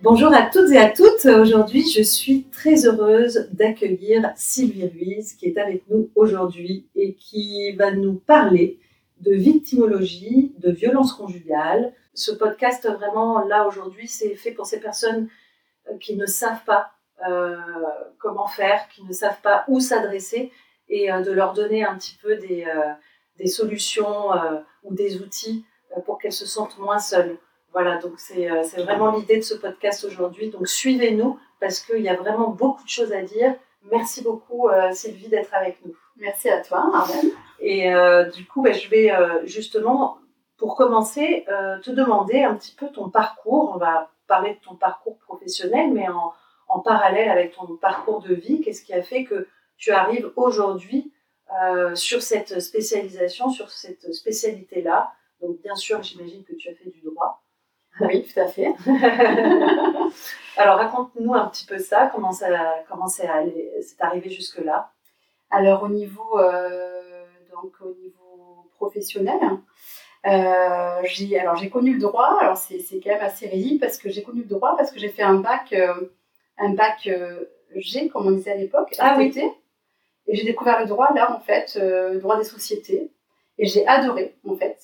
Bonjour à toutes et à toutes. Aujourd'hui, je suis très heureuse d'accueillir Sylvie Ruiz qui est avec nous aujourd'hui et qui va nous parler de victimologie, de violence conjugale. Ce podcast, vraiment, là, aujourd'hui, c'est fait pour ces personnes euh, qui ne savent pas euh, comment faire, qui ne savent pas où s'adresser et euh, de leur donner un petit peu des, solutions ou des outils pour qu'elles se sentent moins seules. Voilà, donc c'est euh, c'est vraiment l'idée de ce podcast aujourd'hui. Donc suivez-nous parce qu'il y a vraiment beaucoup de choses à dire. Merci beaucoup euh, Sylvie d'être avec nous. Merci à toi, Arlène. Et euh, du coup, ben, je vais euh, justement, pour commencer, te demander un petit peu ton parcours. On va parler de ton parcours professionnel, mais en, en parallèle avec ton parcours de vie, qu'est-ce qui a fait que tu arrives aujourd'hui sur cette spécialisation, sur cette spécialité-là? Donc bien sûr, j'imagine que tu as fait du droit. Oui, tout à fait. Alors raconte-nous un petit peu ça, comment ça, comment c'est allé- c'est arrivé jusque-là? Alors au niveau, euh, donc au niveau professionnel, euh, j'ai alors j'ai connu le droit. Alors c'est c'est quand même assez risible parce que j'ai connu le droit parce que j'ai fait un bac, euh, un bac G comme on disait à l'époque, Ah oui. Et j'ai découvert le droit là en fait, le droit des sociétés. Et j'ai adoré en fait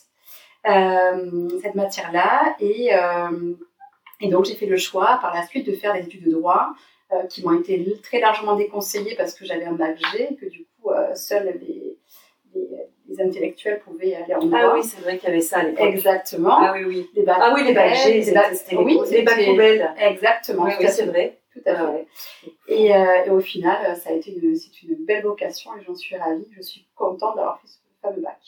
cette matière-là. Et, euh, et donc j'ai fait le choix par la suite de faire des études de droit euh, qui m'ont été très largement déconseillées parce que j'avais un bac G et que du coup euh, seuls les, les, les intellectuels pouvaient aller en droit. Ah oui, c'est vrai qu'il y avait ça à l'époque. Exactement. Ah oui, oui. Les bacs Ah oui, les bacs G, les bacs- c'était c'était les, oui, les bacs poubelles. Exactement. Oui, oui, c'est fait. vrai. Tout à fait. Ah ouais. Et, euh, et au final, euh, ça a été une, c'est une belle vocation et j'en suis ravie. Je suis contente d'avoir fait ce fameux bac.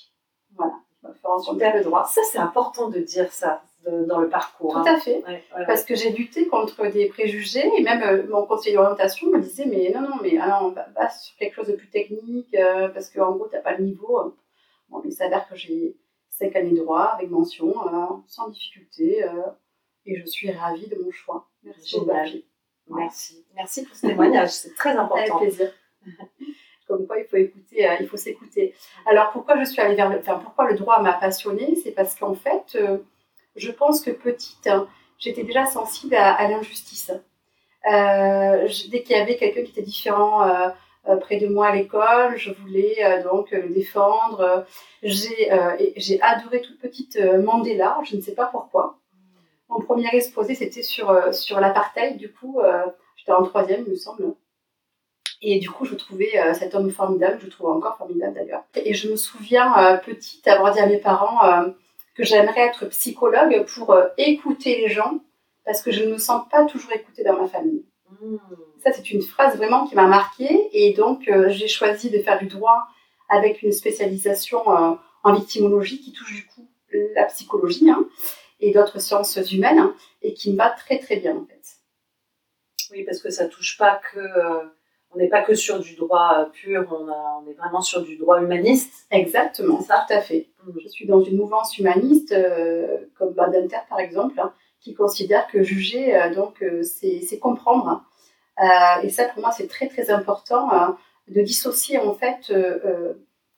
Rencontrer le droit. Ça, c'est important de dire ça de- dans le parcours. Tout hein. à fait. Ouais, Parce que j'ai lutté contre des préjugés et même euh, mon conseiller d'orientation me disait mais non, non, mais alors, on va, va sur quelque chose de plus technique euh, parce qu'en gros, t'as pas le niveau. euh. Bon, mais il s'avère que j'ai 5 années de droit avec mention, euh, sans difficulté euh, et je suis ravie de mon choix. Merci Génial. Merci. Merci pour ce témoignage, c'est très Avec important. plaisir. Comme quoi, il faut écouter, euh, il faut s'écouter. Alors, pourquoi je suis allée vers le, enfin, pourquoi le droit m'a passionnée, c'est parce qu'en fait, euh, je pense que petite, hein, j'étais déjà sensible à, l'injustice. Euh, dès qu'il y avait quelqu'un qui était différent euh, près de moi à l'école, je voulais donc le défendre. J'ai adoré toute petite Mandela, je ne sais pas pourquoi. Mon premier exposé, c'était sur, sur l'apartheid, du coup, j'étais en troisième, il me semble. Et du coup, je trouvais euh, cet homme formidable, je le trouve encore formidable d'ailleurs. Et je me souviens, euh, petite, avoir dit à mes parents euh, que j'aimerais être psychologue pour écouter les gens, parce que je ne me sens pas toujours écoutée dans ma famille. Mmh. Ça, c'est une phrase vraiment qui m'a marquée. Et donc, j'ai choisi de faire du droit avec une spécialisation en victimologie qui touche du coup la psychologie hein, et d'autres sciences humaines hein, et qui me va très très bien en fait. Oui, parce que ça touche pas que. On n'est pas que sur du droit euh, pur, on, a- on est vraiment sur du droit humaniste. Exactement, ça tout à fait. Mhm. Je suis dans une mouvance humaniste, euh, comme Badinter par exemple, hein, qui considère que juger, euh, donc, euh, c'est comprendre. Euh, et ça, pour moi, c'est très très important euh, de dissocier en fait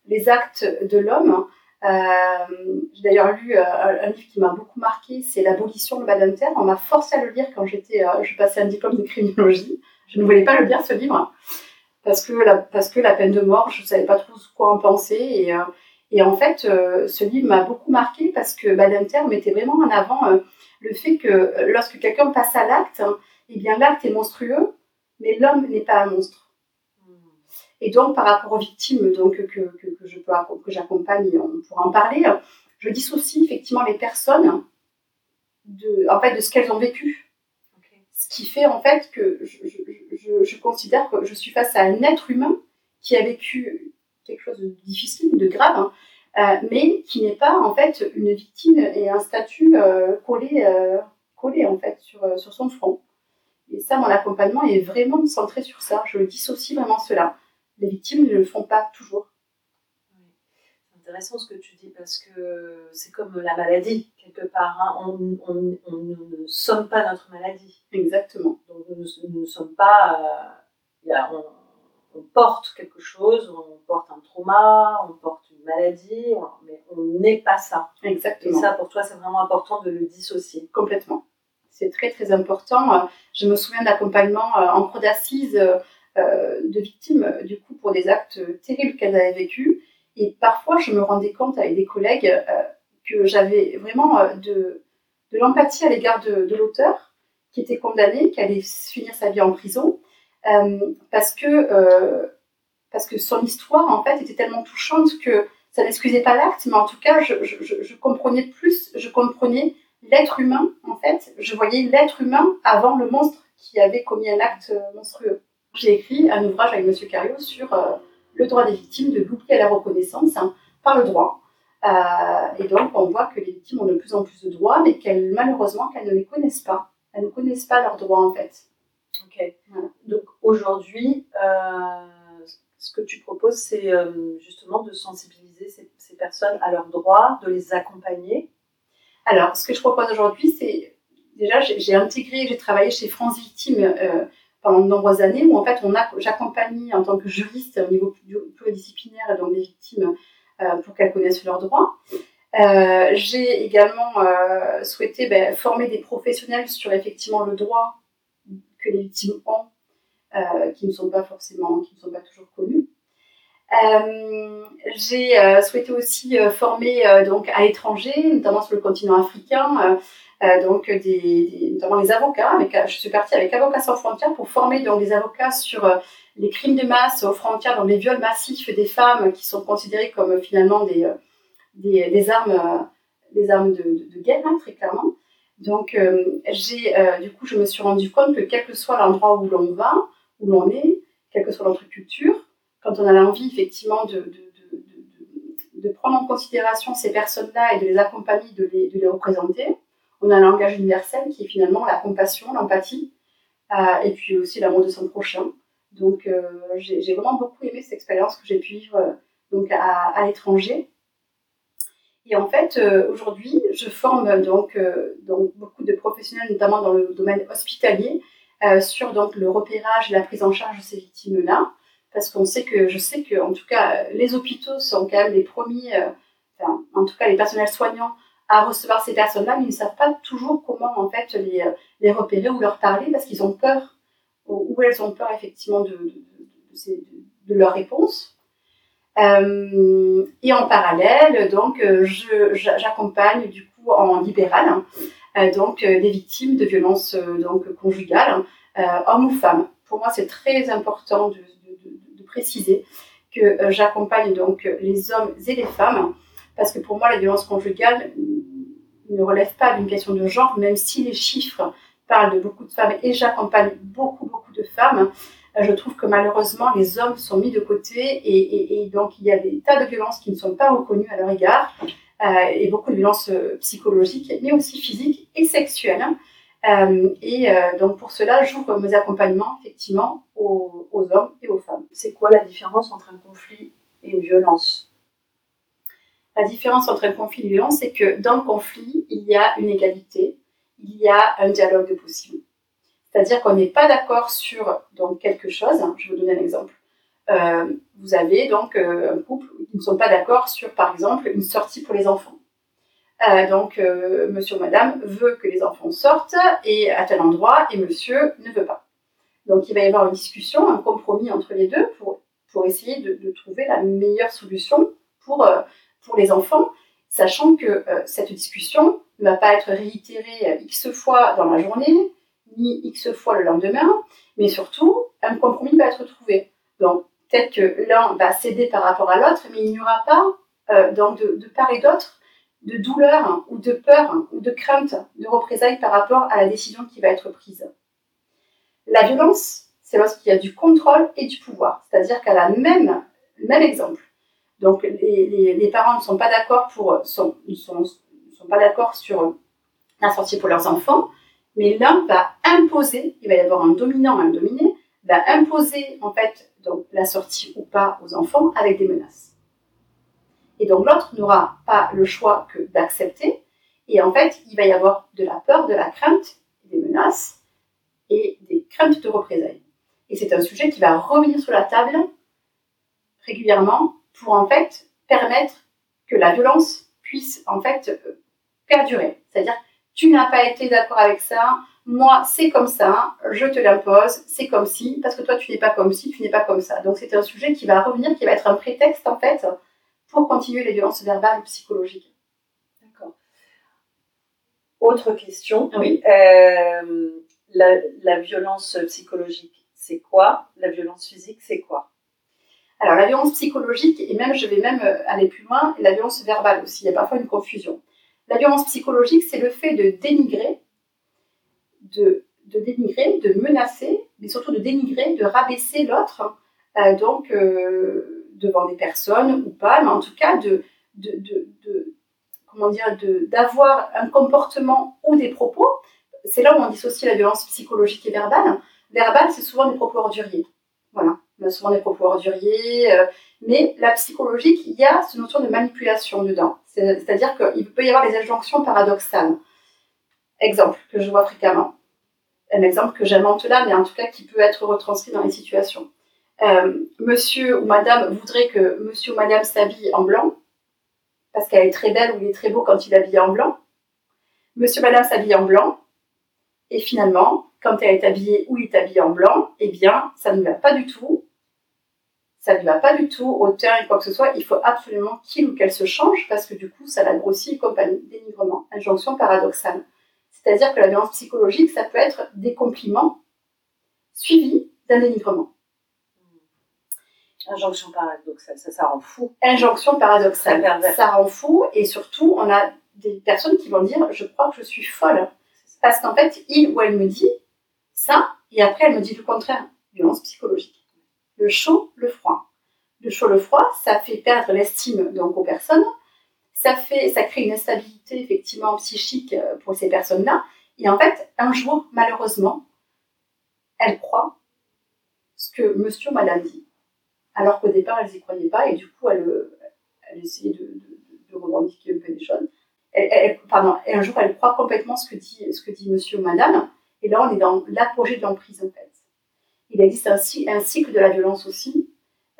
les actes de l'homme. Euh, J'ai d'ailleurs lu euh, un livre qui m'a beaucoup marqué, c'est L'abolition de Badinter. On m'a forcé à le lire quand j'étais, euh, je passais un diplôme de criminologie. Je ne voulais pas le lire ce livre parce que la, parce que la peine de mort, je ne savais pas trop quoi en penser et en fait, ce livre m'a beaucoup marqué parce que Badinter mettait vraiment en avant le fait que lorsque quelqu'un passe à l'acte, hein, eh bien l'acte est monstrueux, mais l'homme n'est pas un monstre. Et donc, par rapport aux victimes donc, que, que, que je peux que j'accompagne, on pourra en parler, je dissocie effectivement les personnes de, en fait, de ce qu'elles ont vécu. Ce qui fait en fait que je, je, je, je considère que je suis face à un être humain qui a vécu quelque chose de difficile, de grave, hein, euh, mais qui n'est pas en fait une victime et un statut euh, collé euh, collé en fait sur, sur son front. Et ça, mon accompagnement est vraiment centré sur ça. Je dissocie vraiment cela. Les victimes ne le font pas toujours. C'est intéressant ce que tu dis parce que c'est comme la maladie, quelque part. Hein. On, on, on, ne somme pas notre maladie. Exactement. Donc nous ne sommes pas. Euh, on, on, porte quelque chose, on porte un trauma, on porte une maladie, mais on n'est pas ça. Exactement. Et ça, pour toi, c'est vraiment important de le dissocier. Complètement c'est très très important. Je me souviens d'accompagnement euh, en cours d'assises euh, de victimes du coup pour des actes terribles qu'elles avaient vécus. Et parfois, je me rendais compte avec des collègues euh, que j'avais vraiment de, de l'empathie à l'égard de, l'auteur qui était condamné, qui allait finir sa vie en prison, parce que parce que son histoire en fait était tellement touchante que ça n'excusait pas l'acte, mais en tout cas, je, je, je comprenais plus, je comprenais l'être humain, en fait, je voyais l'être humain avant le monstre qui avait commis un acte euh, monstrueux. J'ai écrit un ouvrage avec M. Cario sur euh, le droit des victimes de l'oubli à la reconnaissance hein, par le droit. Euh, et donc, on voit que les victimes ont de plus en plus de droits, mais qu'elles, malheureusement, qu'elles ne les connaissent pas. Elles ne connaissent pas leurs droits, en fait. Ok. Donc, aujourd'hui, ce que tu proposes, c'est justement de sensibiliser ces, ces personnes à leurs droits, de les accompagner alors, ce que je propose aujourd'hui, c'est déjà, j'ai intégré, j'ai travaillé chez France Victime euh, pendant de nombreuses années, où en fait, j'accompagne en tant que juriste au niveau pluridisciplinaire donc des victimes euh, pour qu'elles connaissent leurs droits. Euh, j'ai également souhaité ben, former des professionnels sur effectivement le droit que les victimes ont, qui ne sont pas forcément, qui ne sont pas toujours connus. Euh, j'ai euh, souhaité aussi euh, former donc à l'étranger, notamment sur le continent africain, donc des, notamment les avocats. Avec, je suis partie avec Avocats sans frontières pour former donc des avocats sur les crimes de masse aux frontières, dans les viols massifs des femmes qui sont considérés comme finalement des, des, des armes, des armes de, de, guerre, hein, très clairement. Donc, j'ai, du coup, je me suis rendu compte que quel que soit l'endroit où l'on va, où l'on est, quelle que soit notre culture, quand on a l'envie effectivement de, de, de, prendre en considération ces personnes-là et de les accompagner, de les, les, représenter, on a un langage universel qui est finalement la compassion, l'empathie, euh, et puis aussi l'amour de son prochain. Donc euh, j'ai vraiment beaucoup aimé cette expérience que j'ai pu vivre euh, donc à, l'étranger. Et en fait, aujourd'hui, je forme donc, donc, beaucoup de professionnels, notamment dans le domaine hospitalier, sur donc le repérage et la prise en charge de ces victimes-là parce qu'on sait que, je sais que, en tout cas, les hôpitaux sont quand même les premiers, en tout cas, les personnels soignants à recevoir ces personnes-là, mais ils ne savent pas toujours comment, en fait, les, euh, les repérer ou leur parler parce qu'ils ont peur, ou, elles ont peur, effectivement, de, de, de, leur réponse. Euh, et en parallèle, donc, j'accompagne du coup en libéral, hein, donc des victimes de violences donc conjugales, hommes ou femmes. Pour moi, c'est très important de, préciser que euh, j'accompagne donc les hommes et les femmes, parce que pour moi, la violence conjugale ne relève pas d'une question de genre, même si les chiffres parlent de beaucoup de femmes et j'accompagne beaucoup, beaucoup de femmes. Euh, je trouve que malheureusement, les hommes sont mis de côté et, donc il y a des tas de violences qui ne sont pas reconnues à leur égard euh, et beaucoup de violences psychologiques, mais aussi physiques et sexuelles. Euh, et euh, donc pour cela, j'ouvre mes accompagnements effectivement aux, hommes et aux femmes. C'est quoi la différence entre un conflit et une violence? La différence entre un conflit et une violence, c'est que dans le conflit, il y a une égalité, il y a un dialogue possible. C'est-à-dire qu'on n'est pas d'accord sur donc, quelque chose. Je vais vous donner un exemple. Euh, vous avez donc un couple qui ne sont pas d'accord sur, par exemple, une sortie pour les enfants. Euh, donc, euh, monsieur ou madame veut que les enfants sortent et à tel endroit et monsieur ne veut pas. Donc, il va y avoir une discussion, un compromis entre les deux pour, pour essayer de, de trouver la meilleure solution pour, euh, pour les enfants, sachant que cette discussion ne va pas être réitérée X fois dans la journée, ni X fois le lendemain, mais surtout, un compromis va être trouvé. Donc, peut-être que l'un va céder par rapport à l'autre, mais il n'y aura pas, donc de, de part et d'autre, de douleur ou de peur ou de crainte de représailles par rapport à la décision qui va être prise. La violence, c'est lorsqu'il y a du contrôle et du pouvoir, c'est-à-dire qu'à la même, même exemple. Donc les, parents ne sont pas d'accord pour sont, sont, sont pas d'accord sur la sortie pour leurs enfants, Mais l'un va imposer, il va y avoir un dominant, un dominé, va imposer en fait donc la sortie ou pas aux enfants avec des menaces. Et donc l'autre n'aura pas le choix que d'accepter. Et en fait, il va y avoir de la peur, de la crainte, des menaces et des craintes de représailles. Et c'est un sujet qui va revenir sur la table régulièrement pour en fait permettre que la violence puisse en fait euh, perdurer. C'est-à-dire, tu n'as pas été d'accord avec ça, moi c'est comme ça, je te l'impose, c'est comme si, parce que toi tu n'es pas comme si, tu n'es pas comme ça. Donc c'est un sujet qui va revenir, qui va être un prétexte en fait pour continuer les violences verbales ou psychologiques. D'accord. Autre question. Oui. Euh, la, la violence psychologique, c'est quoi? La violence physique, c'est quoi? Alors la violence psychologique, et même je vais même euh, aller plus loin, la violence verbale aussi, il y a parfois une confusion. La violence psychologique, c'est le fait de dénigrer, de, de, dénigrer, de menacer, mais surtout de dénigrer, de rabaisser l'autre, euh, donc euh, devant des personnes ou pas, mais en tout cas de, de, de comment dire, d'avoir un comportement ou des propos. C'est là où on dissocie la violence psychologique et verbale. Verbale, c'est souvent des propos orduriers. Voilà, souvent des propos orduriers. Euh, mais la psychologique, il y a cette notion de manipulation dedans. C'est-à-dire qu'il peut y avoir des injonctions paradoxales. Exemple que je vois fréquemment. Un exemple que j'invente là, mais en tout cas qui peut être retranscrit dans les situations. Euh, monsieur ou madame voudrait que monsieur ou madame s'habille en blanc, parce qu'elle est très belle ou il est très beau quand il est habillé en blanc. Monsieur ou madame s'habille en blanc, et finalement, quand elle est habillée ou il est habillé en blanc, eh bien, ça ne va pas du tout. Ça ne va pas du tout au teint et quoi que ce soit. Il faut absolument qu'il ou qu'elle se change parce que du coup, ça la grossit et compagnie. Dénigrement, injonction paradoxale. C'est-à-dire que la violence psychologique, ça peut être des compliments suivis d'un dénigrement. Injonction paradoxale, ça, ça rend fou. Injonction paradoxale, ça, ça rend fou et surtout, on a des personnes qui vont dire Je crois que je suis folle. Parce qu'en fait, il ou elle me dit ça, et après elle me dit le contraire. Violence psychologique. Le chaud, le froid. Le chaud, le froid, ça fait perdre l'estime donc aux personnes. Ça fait, ça crée une instabilité effectivement psychique euh, pour ces personnes-là. Et en fait, un jour, malheureusement, elle croit ce que monsieur madame dit. Alors qu'au départ, elles n'y croyaient pas et du coup, elle, elle essayait de, de, revendiquer un peu des choses pardon, et un jour, elle croit complètement ce que dit, ce que dit monsieur ou madame. Et là, on est dans l'apogée de l'emprise, en fait. Il existe un, cycle de la violence aussi,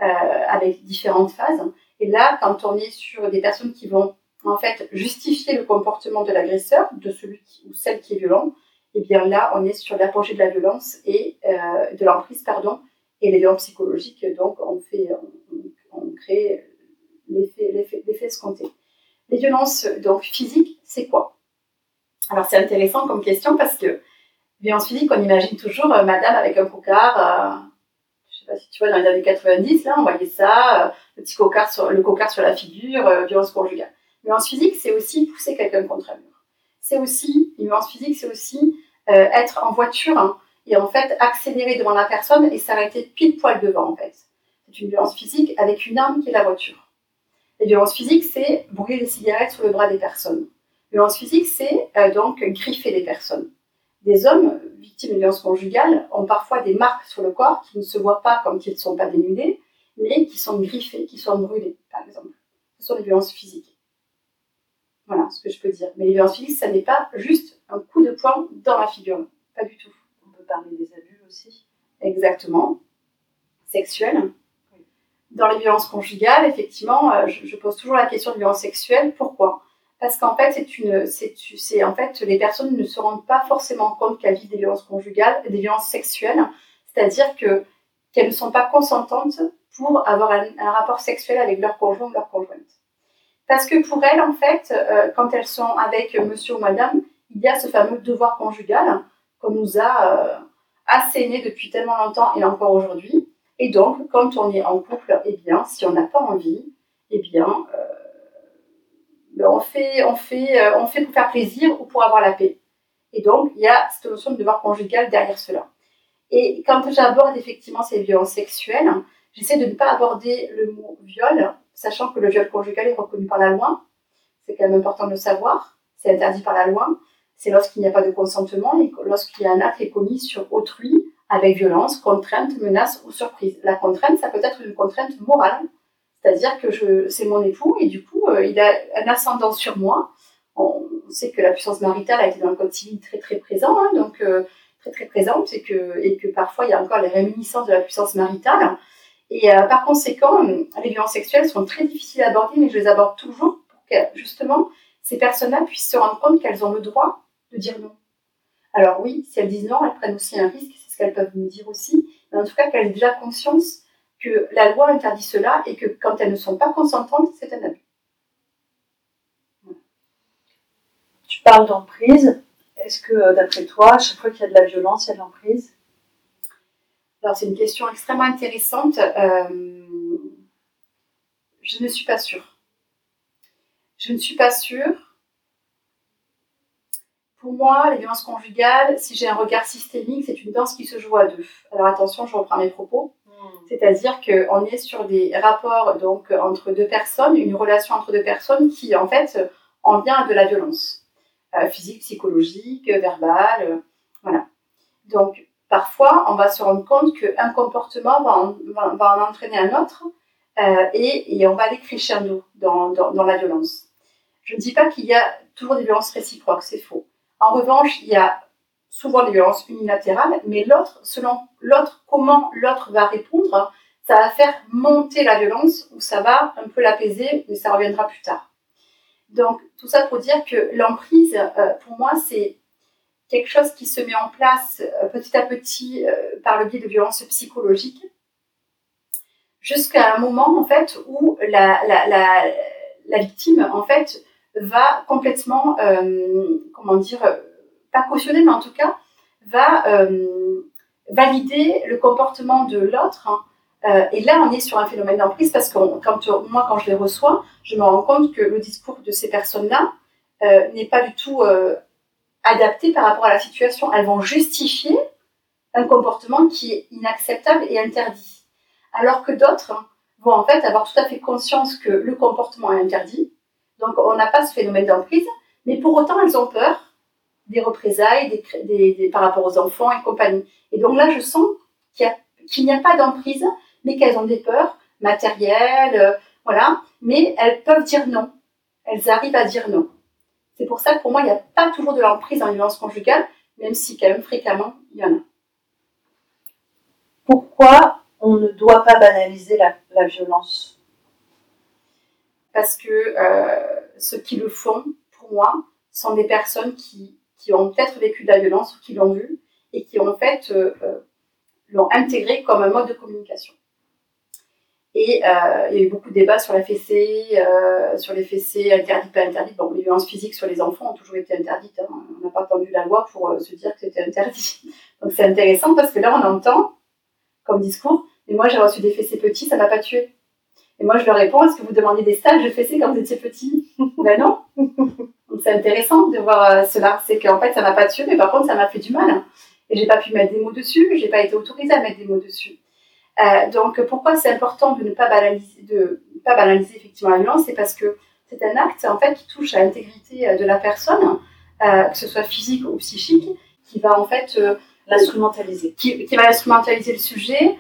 euh, avec différentes phases. Et là, quand on est sur des personnes qui vont, en fait, justifier le comportement de l'agresseur, de celui ou celle qui est violent, et eh bien là, on est sur l'apogée de la violence et euh, de l'emprise, pardon, et les violences psychologiques. Donc, on fait, on crée l'effet escompté. Les violences donc physiques, c'est quoi? Alors c'est intéressant comme question parce que violence physique, on imagine toujours euh, madame avec un cocard, euh, je sais pas si tu vois dans les années 90, là on voyait ça, euh, le petit cocard sur, le cocard sur la figure, violence conjugale. Violence physique, c'est aussi pousser quelqu'un contre un mur. C'est aussi, une violence physique, c'est aussi être en voiture hein, et en fait accélérer devant la personne et s'arrêter pile poil devant en fait. C'est une violence physique avec une arme qui est la voiture. Les violences physiques, c'est brûler des cigarettes sur le bras des personnes. Les violences physiques, c'est euh, donc griffer les personnes. Des hommes victimes de violences conjugales ont parfois des marques sur le corps qui ne se voient pas comme qu'ils ne sont pas dénudés, mais qui sont griffés, qui sont brûlés, par exemple. Ce sont des violences physiques. Voilà ce que je peux dire. Mais les violences physiques, ça n'est pas juste un coup de poing dans la figure. Pas du tout. On peut parler des abus aussi. Exactement. Sexuels. Dans les violences conjugales, effectivement, euh, je, pose toujours la question de violence sexuelle. Pourquoi? Parce qu'en fait, c'est une, c'est, en fait, les personnes ne se rendent pas forcément compte qu'elles vivent des violences conjugales, des violences sexuelles, c'est-à-dire que qu'elles ne sont pas consentantes pour avoir un, rapport sexuel avec leur conjoint ou leur conjointe. Parce que pour elles, en fait, euh, quand elles sont avec monsieur ou madame, il y a ce fameux devoir conjugal qu'on nous a euh, asséné depuis tellement longtemps et encore aujourd'hui, et donc, quand on est en couple, eh bien, si on n'a pas envie, eh bien, euh, on, fait, on, fait, euh, on fait pour faire plaisir ou pour avoir la paix. Et donc, il y a cette notion de devoir conjugal derrière cela. Et quand j'aborde effectivement ces violences sexuelles, j'essaie de ne pas aborder le mot viol, sachant que le viol conjugal est reconnu par la loi. C'est quand même important de le savoir. C'est interdit par la loi. c'est lorsqu'il n'y a pas de consentement et lorsqu'il y a un acte est commis sur autrui avec violence, contrainte, menace ou surprise. La contrainte, ça peut être une contrainte morale, c'est-à-dire que c'est mon époux et du coup, euh, il a un ascendant sur moi. On sait que la puissance maritale a été dans le code civil très très présent, hein, donc euh, très très présente et que, et que parfois il y a encore les réminiscences de la puissance maritale. Et euh, par conséquent, les violences sexuelles sont très difficiles à aborder, mais je les aborde toujours pour que justement ces personnes-là puissent se rendre compte qu'elles ont le droit de dire non. Alors oui, si elles disent non, elles prennent aussi un risque, c'est ce qu'elles peuvent me dire aussi, mais en tout cas qu'elles aient déjà conscience que la loi interdit cela et que quand elles ne sont pas consentantes, c'est un abus. Tu parles d'emprise. Est-ce que, euh, d'après toi, à chaque fois qu'il y a de la violence, il y a de l'emprise? Alors, c'est une question extrêmement intéressante. Euh, je ne suis pas sûre. Je ne suis pas sûre pour moi, les violences conjugales, si j'ai un regard systémique, c'est une danse qui se joue à deux. Alors attention, je reprends mes propos. C'est-à-dire qu'on est sur des rapports donc entre deux personnes, une relation entre deux personnes qui en fait en vient de la violence euh, physique, psychologique, verbale, euh, voilà. Donc parfois, on va se rendre compte qu'un comportement va en, entraîner un autre euh, et, et, on va aller crescendo dans, dans, dans la violence. Je ne dis pas qu'il y a toujours des violences réciproques, c'est faux. En revanche, il y a souvent des violences unilatérales, mais l'autre, selon l'autre, comment l'autre va répondre, ça va faire monter la violence ou ça va un peu l'apaiser, mais ça reviendra plus tard. Donc, tout ça pour dire que l'emprise, euh, pour moi, c'est quelque chose qui se met en place euh, petit à petit euh, par le biais de violences psychologiques, jusqu'à un moment, en fait, où la, la, la, la victime, en fait, va complètement, comment dire, pas cautionner, mais en tout cas, va euh, valider le comportement de l'autre. Hein. Euh, et là, on est sur un phénomène d'emprise parce que quand, moi, quand je les reçois, je me rends compte que le discours de ces personnes-là n'est pas du tout adapté par rapport à la situation. Elles vont justifier un comportement qui est inacceptable et interdit. Alors que d'autres vont en fait avoir tout à fait conscience que le comportement est interdit, donc on n'a pas ce phénomène d'emprise, mais pour autant elles ont peur des représailles des, par rapport aux enfants et compagnie. Et donc là, je sens qu'il n'y a, pas d'emprise, mais qu'elles ont des peurs matérielles, euh, voilà, mais elles peuvent dire non. Elles arrivent à dire non. C'est pour ça que pour moi, il n'y a pas toujours de l'emprise en violence conjugale, même si quand même fréquemment, il y en a. Pourquoi on ne doit pas banaliser la violence? Parce que euh, ceux qui le font, pour moi, sont des personnes qui, qui ont peut-être vécu de la violence ou qui l'ont vu et qui en fait euh, euh, l'ont intégré comme un mode de communication. Et il y a eu beaucoup de débats sur la fessée, sur les fessées interdites, pas interdites. Bon, les violences physiques sur les enfants ont toujours été interdites. Hein. On n'a pas attendu la loi pour se dire que c'était interdit. Donc c'est intéressant parce que là, on entend comme discours, mais moi j'ai reçu des fessées petits, ça m'a pas tué. Et moi, je leur réponds, est-ce que vous demandez des stages de fessée quand vous étiez petit? Ben non. Donc c'est intéressant de voir euh, cela. C'est qu'en fait, ça m'a pas tué, mais par contre, ça m'a fait du mal. Et j'ai pas pu mettre des mots dessus, j'ai pas été autorisée à mettre des mots dessus. Euh, donc pourquoi c'est important de ne pas banaliser, de pas banaliser effectivement la violence, c'est parce que c'est un acte en fait qui touche à l'intégrité euh, de la personne, euh, que ce soit physique ou psychique, qui va en fait euh, l'instrumentaliser, qui, qui, va instrumentaliser le sujet,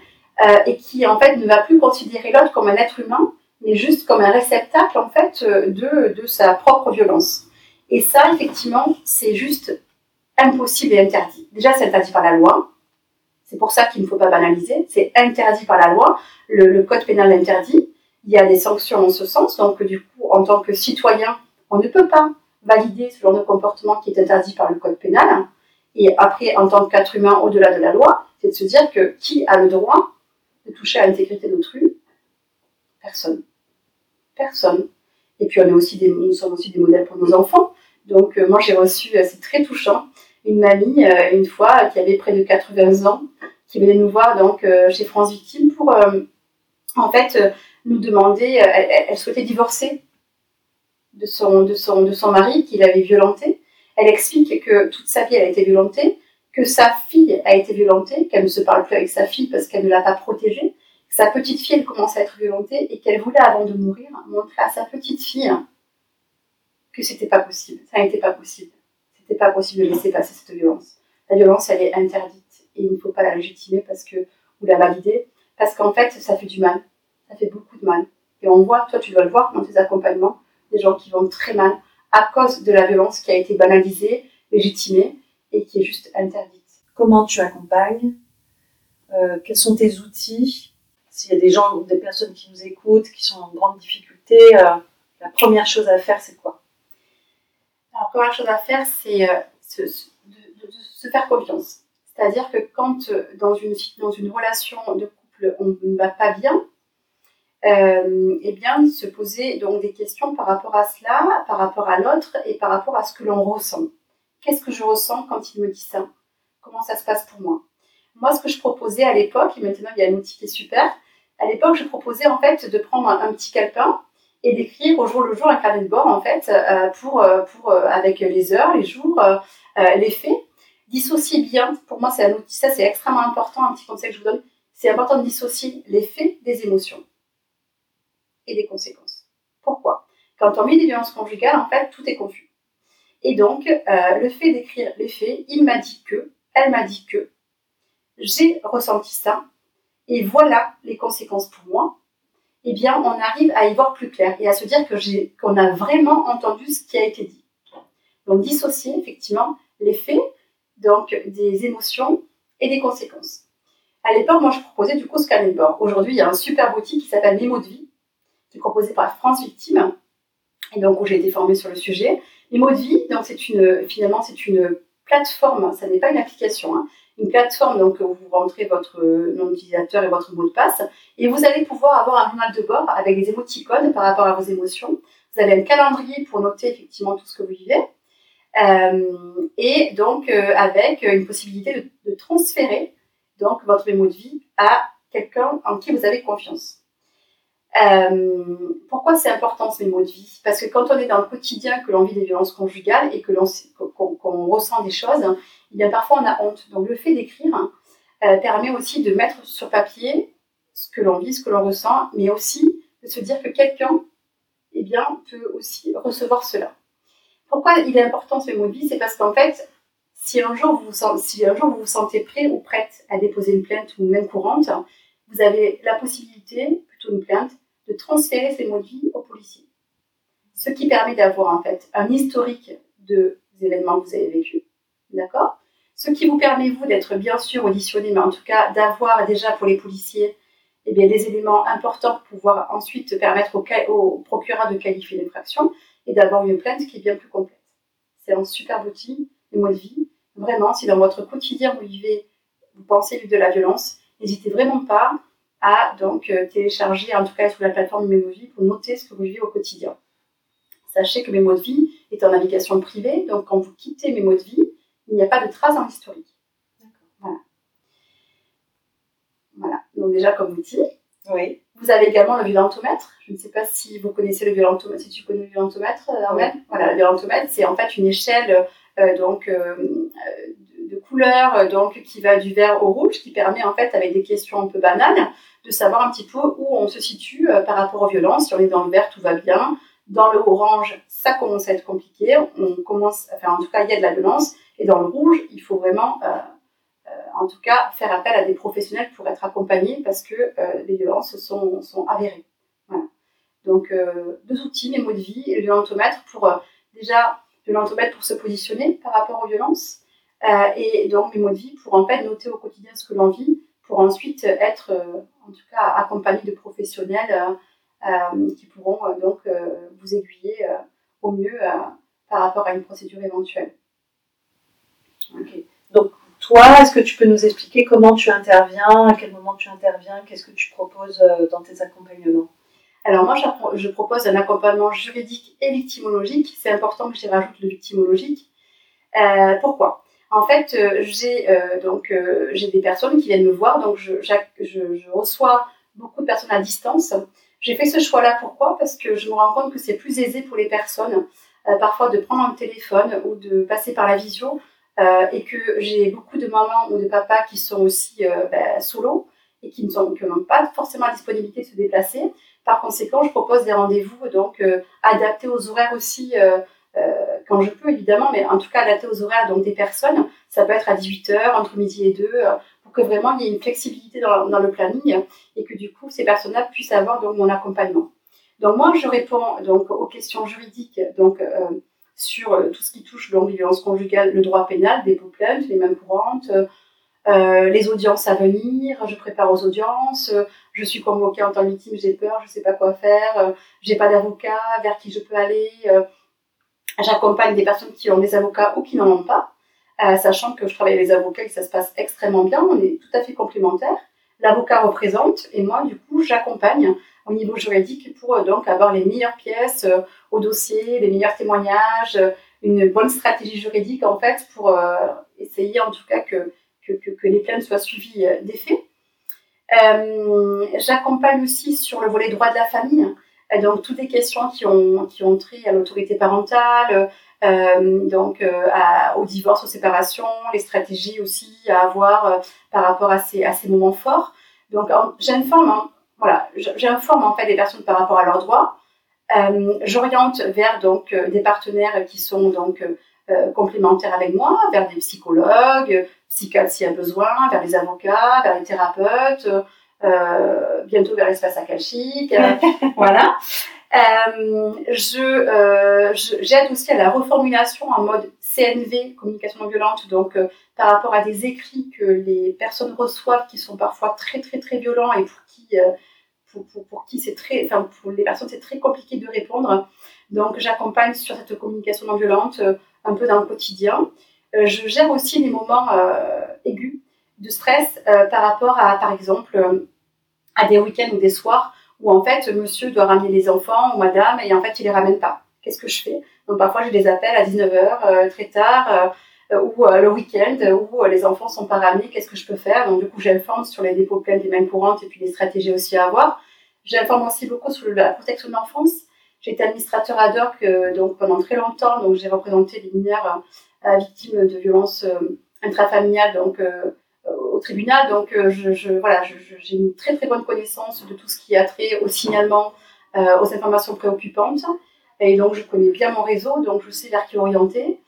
et qui en fait ne va plus considérer l'autre comme un être humain, mais juste comme un réceptacle en fait de, de sa propre violence. Et ça, effectivement, c'est juste impossible et interdit. Déjà, c'est interdit par la loi. C'est pour ça qu'il ne faut pas banaliser. C'est interdit par la loi. Le, code pénal interdit. Il y a des sanctions en ce sens. Donc, du coup, en tant que citoyen, on ne peut pas valider ce genre de comportement qui est interdit par le code pénal. Et après, en tant qu'être humain au-delà de la loi, c'est de se dire que qui a le droit toucher à l'intégrité d'autrui Personne. Personne. Et puis on est aussi nous sommes aussi des modèles pour nos enfants. Donc euh, moi j'ai reçu, euh, c'est très touchant, une mamie euh, une fois qui avait près de 80 ans, qui venait nous voir donc chez France Victime pour en fait nous demander, elle, souhaitait divorcer de son, de de son mari qui l'avait violenté. Elle explique que toute sa vie elle a été violentée, que sa fille a été violentée, qu'elle ne se parle plus avec sa fille parce qu'elle ne l'a pas protégée, que sa petite fille elle commence à être violentée et qu'elle voulait avant de mourir montrer à sa petite fille que c'était pas possible, ça n'était pas possible. c'est pas possible de laisser passer cette violence. La violence, elle est interdite et il ne faut pas la légitimer parce que, ou la valider, parce qu'en fait, ça fait du mal. Ça fait beaucoup de mal. Et on voit, toi, tu dois le voir dans tes accompagnements, des gens qui vont très mal à cause de la violence qui a été banalisée, légitimée et qui est juste interdite. Comment tu accompagnes? Euh, Quels sont tes outils? S'il y a des gens des personnes qui nous écoutent, qui sont en grande difficulté, euh, la première chose à faire, c'est quoi? La première chose à faire, c'est euh, de, se faire confiance. C'est-à-dire que quand dans une, dans une relation de couple, on ne va pas bien, euh, eh bien, se poser donc des questions par rapport à cela, par rapport à l'autre et par rapport à ce que l'on ressent. Qu'est-ce que je ressens quand il me dit ça? Comment ça se passe pour moi? Moi, ce que je proposais à l'époque, et maintenant il y a un outil qui est super, à l'époque, je proposais en fait de prendre un, petit calepin et d'écrire au jour le jour un carnet de bord en fait euh, pour, euh, pour avec les heures, les jours, les faits. Dissocier bien. Pour moi, c'est un outil. Ça, c'est extrêmement important. Un petit conseil que je vous donne. C'est important de dissocier les faits des émotions et des conséquences. Pourquoi? Quand on vit des violences conjugales, en fait, tout est confus. Et donc, euh, le fait d'écrire les faits, il m'a dit que, elle m'a dit que, j'ai ressenti ça, et voilà les conséquences pour moi, eh bien, on arrive à y voir plus clair et à se dire que qu'on a vraiment entendu ce qui a été dit. Donc, dissocier effectivement les faits, donc des émotions et des conséquences. À l'époque, moi, je proposais du coup ce de bord. Aujourd'hui, il y a un super outil qui s'appelle Mémo de vie, qui est proposé par France Victime, et donc où j'ai été formée sur le sujet. Mots de vie, donc c'est une, finalement, c'est une plateforme, ça n'est pas une application, hein. Une plateforme donc où vous rentrez votre nom d'utilisateur et votre mot de passe, et vous allez pouvoir avoir un journal de bord avec des émoticônes par rapport à vos émotions. Vous avez un calendrier pour noter effectivement tout ce que vous vivez, euh, et donc euh, avec une possibilité de, transférer donc votre mémo de vie à quelqu'un en qui vous avez confiance. Euh, pourquoi c'est important ces mots de vie? Parce que quand on est dans le quotidien, que l'on vit des violences conjugales et que l'on ressent des choses, eh bien parfois on a honte. Donc le fait d'écrire euh, permet aussi de mettre sur papier ce que l'on vit, ce que l'on ressent, mais aussi de se dire que quelqu'un eh peut aussi recevoir cela. Pourquoi il est important ce mot de vie? C'est parce qu'en fait, si un, jour vous, vous sentez prêt ou prête à déposer une plainte ou même courante, vous avez la possibilité, plutôt une plainte, de transférer ces mots de vie aux policiers. Ce qui permet d'avoir en fait un historique de, des événements que vous avez vécus. D'accord? Ce qui vous permet, vous, d'être bien sûr auditionné, mais en tout cas d'avoir déjà pour les policiers eh bien, des éléments importants pour pouvoir ensuite permettre au, procureur de qualifier l'infraction et d'avoir une plainte qui est bien plus complète. C'est un super outil, les mots de vie. Vraiment, si dans votre quotidien vous vivez, vous pensez vivre de la violence, n'hésitez vraiment pas à donc euh, télécharger, en tout cas sur la plateforme Mémovie, pour noter ce que vous vivez au quotidien. Sachez que Mémo de vie est en navigation privée, donc quand vous quittez Mémo de vie, il n'y a pas de trace dans l'historique. Voilà. Voilà. Donc déjà comme outil. Oui. Vous avez également le violentomètre. Je ne sais pas si vous connaissez le violentomètre, si tu connais le violentomètre, euh, Armel. Voilà, le violentomètre, c'est en fait une échelle euh, donc de couleur euh, donc qui va du vert au rouge, qui permet en fait avec des questions un peu banales de savoir un petit peu où on se situe euh, par rapport aux violences. Si on est dans le vert, tout va bien. Dans le orange, ça commence à être compliqué. On commence, enfin en tout cas, il y a de la violence. Et dans le rouge, il faut vraiment, euh, en tout cas, faire appel à des professionnels pour être accompagnés parce que les violences sont, avérées. Voilà. Donc deux outils, mémo de vie et le violentomètre pour déjà le violentomètre pour se positionner par rapport aux violences euh, et donc mots de vie pour en fait noter au quotidien ce que l'on vit, pour ensuite être euh, en tout cas accompagné de professionnels euh, qui pourront donc vous aiguiller au mieux par rapport à une procédure éventuelle. Donc toi, est-ce que tu peux nous expliquer comment tu interviens, à quel moment tu interviens, qu'est-ce que tu proposes dans tes accompagnements? Alors moi, je propose un accompagnement juridique et victimologique. C'est important que j'y rajoute le victimologique. Euh, pourquoi? En fait, euh, euh, euh, j'ai des personnes qui viennent me voir, donc je, je, reçois beaucoup de personnes à distance. J'ai fait ce choix-là pourquoi? Parce que je me rends compte que c'est plus aisé pour les personnes parfois de prendre un téléphone ou de passer par la visio et que j'ai beaucoup de mamans ou de papas qui sont aussi ben, solo et qui n'ont pas forcément la disponibilité de se déplacer. Par conséquent, je propose des rendez-vous donc adaptés aux horaires aussi quand je peux évidemment, mais en tout cas adapté aux horaires donc des personnes. Ça peut être à 18h, entre midi et 2, pour que vraiment il y ait une flexibilité dans, dans le planning et que du coup ces personnes-là puissent avoir donc mon accompagnement. Donc moi je réponds donc aux questions juridiques donc sur tout ce qui touche donc conjugales, le droit pénal, des plaintes, les mêmes courantes, euh, les audiences à venir, je prépare aux audiences, je suis convoquée en tant que victime, j'ai peur, je sais pas quoi faire, euh, j'ai pas d'avocat, vers qui je peux aller. Euh, j'accompagne des personnes qui ont des avocats ou qui n'en ont pas, sachant que je travaille avec les avocats et que ça se passe extrêmement bien, on est tout à fait complémentaires. L'avocat représente et moi, du coup, j'accompagne au niveau juridique pour donc avoir les meilleures pièces au dossier, les meilleurs témoignages, une bonne stratégie juridique en fait pour essayer en tout cas que que, les plaintes soient suivies euh, des faits. Euh, j'accompagne aussi sur le volet droit de la famille, euh, donc toutes les questions qui ont, qui ont trait à l'autorité parentale, donc au divorce, aux séparations, les stratégies aussi à avoir par rapport à ces, à ces moments forts. Donc j'informe, hein, voilà, j'informe en fait les personnes par rapport à leurs droits. J'oriente vers donc des partenaires qui sont donc complémentaires avec moi, vers des psychologues, psychiatre s'il y a besoin, vers les avocats, vers les thérapeutes, euh, bientôt vers l'espace akashique, euh, voilà. Euh, je, j'aide aussi à la reformulation en mode CNV, communication non violente, donc par rapport à des écrits que les personnes reçoivent qui sont parfois très très très violents et pour qui, pour, pour, qui c'est très, enfin pour les personnes c'est très compliqué de répondre. Donc j'accompagne sur cette communication non violente un peu dans le quotidien. Euh, je gère aussi les moments euh, aigus de stress euh, par rapport à, par exemple, à des week-ends ou des soirs où en fait monsieur doit ramener les enfants ou madame et en fait il les ramène pas. Qu'est-ce que je fais? Donc parfois j'ai des appels à 19h très tard ou le week-end où les enfants sont pas ramenés, qu'est-ce que je peux faire? Donc du coup j'informe sur les dépôts pleins des mêmes courantes et puis les stratégies aussi à avoir. J'informe aussi beaucoup sur la protection de l'enfance. J'ai été administrateur ad hoc donc pendant très longtemps, donc j'ai représenté les mineurs victime de violences euh, intrafamiliales euh, au tribunal. Donc euh, je, voilà, j'ai une très très bonne connaissance de tout ce qui a trait au signalement, aux informations préoccupantes. Et donc je connais bien mon réseau, donc je sais vers qui orienter.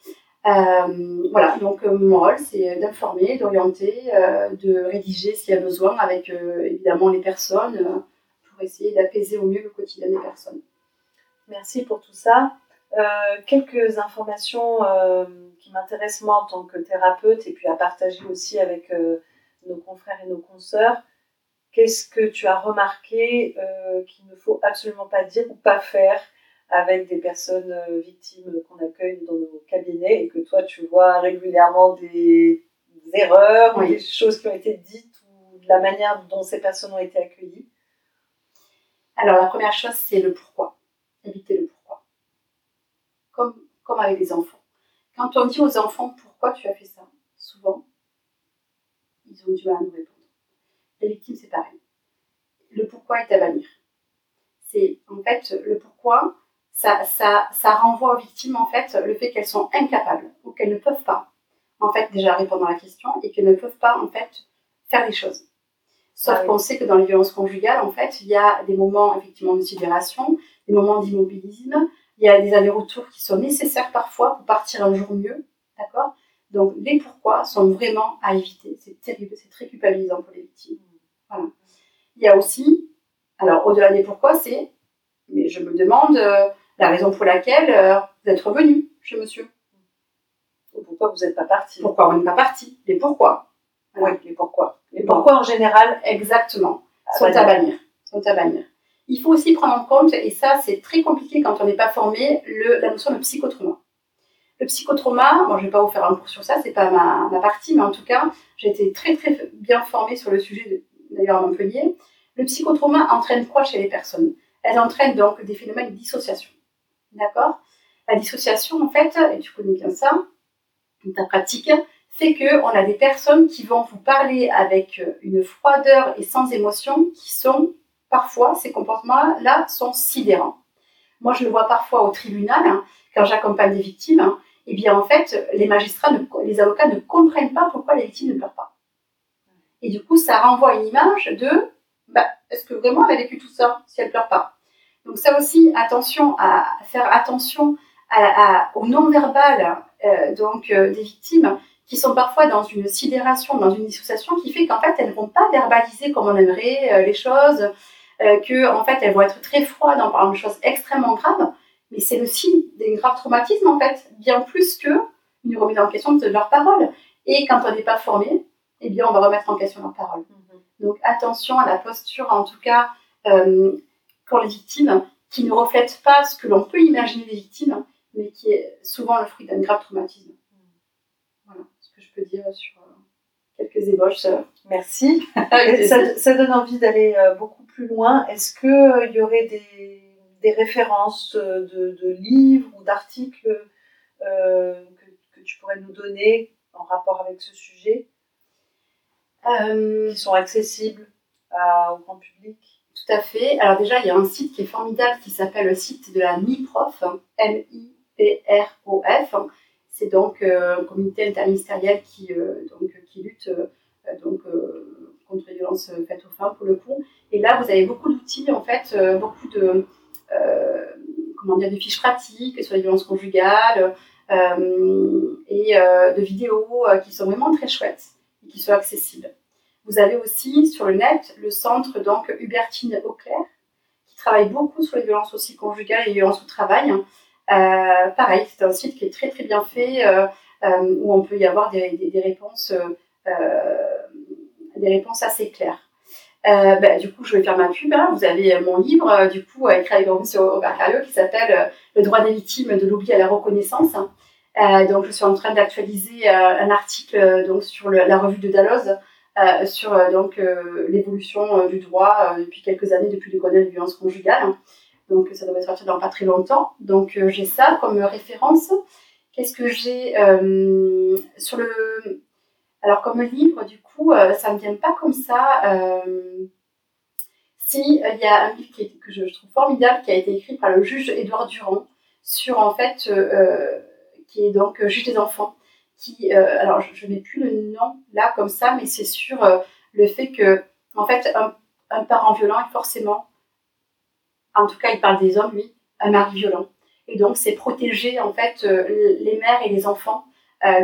voilà, donc mon rôle, c'est d'informer, d'orienter, de rédiger s'il y a besoin avec évidemment les personnes pour essayer d'apaiser au mieux le quotidien des personnes. Merci pour tout ça. quelques informations qui m'intéresse moi en tant que thérapeute et puis à partager aussi avec euh, nos confrères et nos consoeurs. Qu'est-ce que tu as remarqué euh, qu'il ne faut absolument pas dire ou pas faire avec des personnes euh, victimes qu'on accueille dans nos cabinets et que toi tu vois régulièrement des, erreurs ou des choses qui ont été dites ou de la manière dont ces personnes ont été accueillies? Alors la première chose c'est le pourquoi. Éviter le pourquoi. Comme, comme avec les enfants quand on dit aux enfants pourquoi tu as fait ça, ils ont du mal à nous répondre. Les victimes, c'est pareil. Le pourquoi est à bannir. C'est en fait le pourquoi, ça, ça, ça renvoie aux victimes en fait le fait qu'elles sont incapables ou qu'elles ne peuvent pas en fait déjà répondre à la question et qu'elles ne peuvent pas en fait faire les choses. Sauf ah qu'on sait que dans les violences conjugales, en fait, il y a des moments effectivement de sidération, des moments d'immobilisme, il y a des allers-retours qui sont nécessaires parfois pour partir un jour mieux. D'accord? Donc, les pourquoi sont vraiment à éviter. C'est terrible, c'est très culpabilisant pour les victimes. Voilà. Il y a aussi, alors au-delà des pourquoi, c'est, mais je me demande euh, la raison pour laquelle euh, vous êtes revenu chez monsieur. Ou pourquoi vous n'êtes pas parti. Pourquoi vous n'êtes pas parti Les pourquoi. Oui, les pourquoi. Les pourquoi en général, exactement, sont à bannir. Sont à bannir. Il faut aussi prendre en compte, et ça c'est très compliqué quand on n'est pas formé, le, la notion de psychotrauma. Le psychotrauma, bon, je vais pas vous faire un cours sur ça, c'est pas ma, ma, partie, mais en tout cas, j'ai été très très bien formée sur le sujet, d'ailleurs à Montpellier. Le psychotrauma entraîne quoi chez les personnes? Elle entraîne donc des phénomènes de dissociation. D'accord? La dissociation, en fait, et tu connais bien ça, ta pratique, fait qu'on a des personnes qui vont vous parler avec une froideur et sans émotion qui sont parfois, ces comportements-là sont sidérants. Moi, je le vois parfois au tribunal, hein, quand j'accompagne des victimes, hein, et bien en fait, les magistrats, les avocats ne comprennent pas pourquoi les victimes ne pleurent pas. Et du coup, ça renvoie une image de, bah, est-ce que vraiment elle a vécu tout ça si elle pleure pas? Donc ça aussi, attention à faire attention au non-verbal donc des victimes qui sont parfois dans une sidération, dans une dissociation qui fait qu'en fait elles ne vont pas verbaliser comme on aimerait les choses, que en fait elles vont être très froides en parlant de choses extrêmement graves, mais c'est aussi des graves traumatismes en fait, bien plus que une remise en question de leurs paroles. Et quand on n'est pas formé, eh bien on va remettre en question leurs paroles. Mm-hmm. Donc attention à la posture, en tout cas euh, quand les victimes, qui ne reflètent pas ce que l'on peut imaginer des victimes, mais qui est souvent le fruit d'un grave traumatisme. Voilà ce que je peux dire sur euh, quelques ébauches. Merci. ça, donne envie d'aller euh, beaucoup plus loin. Est-ce qu'il y aurait des, références de, livres ou d'articles que, tu pourrais nous donner en rapport avec ce sujet qui sont accessibles au grand public tout à fait. Alors déjà, il y a un site qui est formidable qui s'appelle le site de la MIPROF, M-I-P-R-O-F. C'est donc euh, un comité interministériel qui, euh, donc, qui lutte euh, donc, contre les violences faites aux femmes pour le coup. Et là, vous avez beaucoup d'outils, en fait, beaucoup de, comment dire, de fiches pratiques sur les violences conjugales et de vidéos qui sont vraiment très chouettes et qui sont accessibles. Vous avez aussi sur le net le centre donc Hubertine Auclair qui travaille beaucoup sur les violences aussi conjugales et les violences au travail. Euh, pareil, c'est un site qui est très très bien fait euh, euh, où on peut y avoir des, des, réponses, des réponses assez claires. Ben, du coup, je vais faire ma pub. Hein. Vous avez mon livre, du coup, écrit avec M. Robert Cario, qui s'appelle Le droit des victimes de l'oubli à la reconnaissance. donc, je suis en train d'actualiser un article donc, sur la revue de Dalloz euh, sur euh, donc euh, l'évolution du droit depuis quelques années depuis le Grenelle de violence conjugale. Donc ça devrait sortir dans pas très longtemps. Donc j'ai ça comme référence. Qu'est-ce que j'ai sur le alors comme livre du coup ça me vient pas comme ça. si il y a un livre que je, trouve formidable qui a été écrit par le juge Édouard Durand sur en fait qui est donc juge des enfants qui, euh, alors je, n'ai plus le nom là comme ça, mais c'est sur euh, le fait que, en fait, un, parent violent est forcément, en tout cas, il parle des hommes, lui, un mari violent. Et donc, c'est protéger, en fait, euh, les mères et les enfants.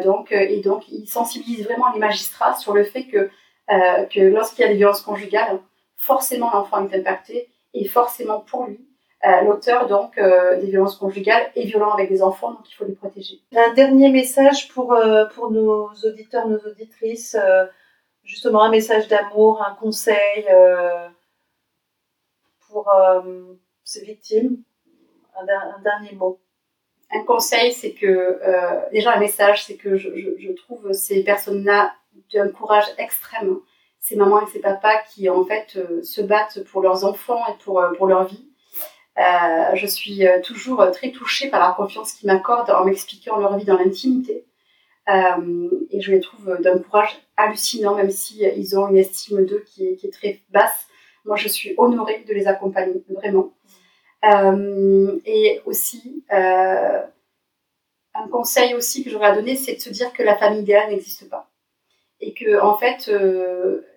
Donc, et donc, il sensibilise vraiment les magistrats sur le fait que, que lorsqu'il y a des violences conjugales, forcément l'enfant est impacté et forcément pour lui, euh, l'auteur donc euh, des violences conjugales est violent avec des enfants, donc il faut les protéger. Un dernier message pour, euh, pour nos auditeurs, nos auditrices, justement un message d'amour, un conseil pour ces victimes, un, dernier mot. Un conseil, c'est que, déjà un message, c'est que je, trouve ces personnes-là d'un courage extrême, ces mamans et ces papas qui en fait se battent pour leurs enfants et pour, pour leur vie euh, je suis euh, toujours très touchée par la confiance qu'ils m'accordent en m'expliquant leur vie dans l'intimité. Euh, et je les trouve d'un courage hallucinant, même si ils ont une estime d'eux qui qui est, très basse. Moi, je suis honorée de les accompagner, vraiment. Et aussi, un conseil aussi que j'aurais à donner, c'est de se dire que la famille idéale n'existe pas. Et que, en fait,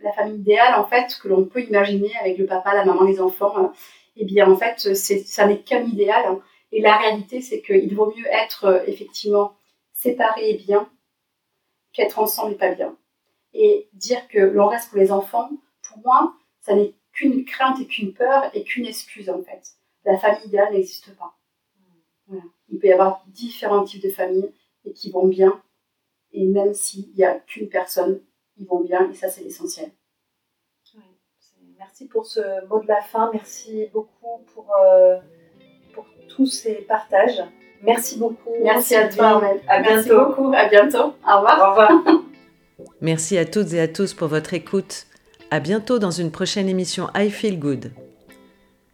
la famille idéale, en fait, que l'on peut imaginer avec le papa, la maman, les enfants, eh bien en fait, ça n'est qu'un idéal. Et la réalité, c'est qu'il vaut mieux être euh, effectivement séparé et bien qu'être ensemble et pas bien. Et dire que l'on reste pour les enfants, pour moi, ça n'est qu'une crainte et qu'une peur et qu'une excuse en fait. La famille idéale n'existe pas. Il peut y avoir différents types de familles et qui vont bien. Et même s'il n'y a qu'une personne, ils vont bien et ça c'est l'essentiel. Merci pour ce mot de la fin. Merci beaucoup pour, euh, pour tous ces partages. Merci beaucoup. Merci à toi, À bientôt. Merci beaucoup. À bientôt. Au revoir. Au revoir. Merci à toutes et à tous pour votre écoute. À bientôt dans une prochaine émission I Feel Good.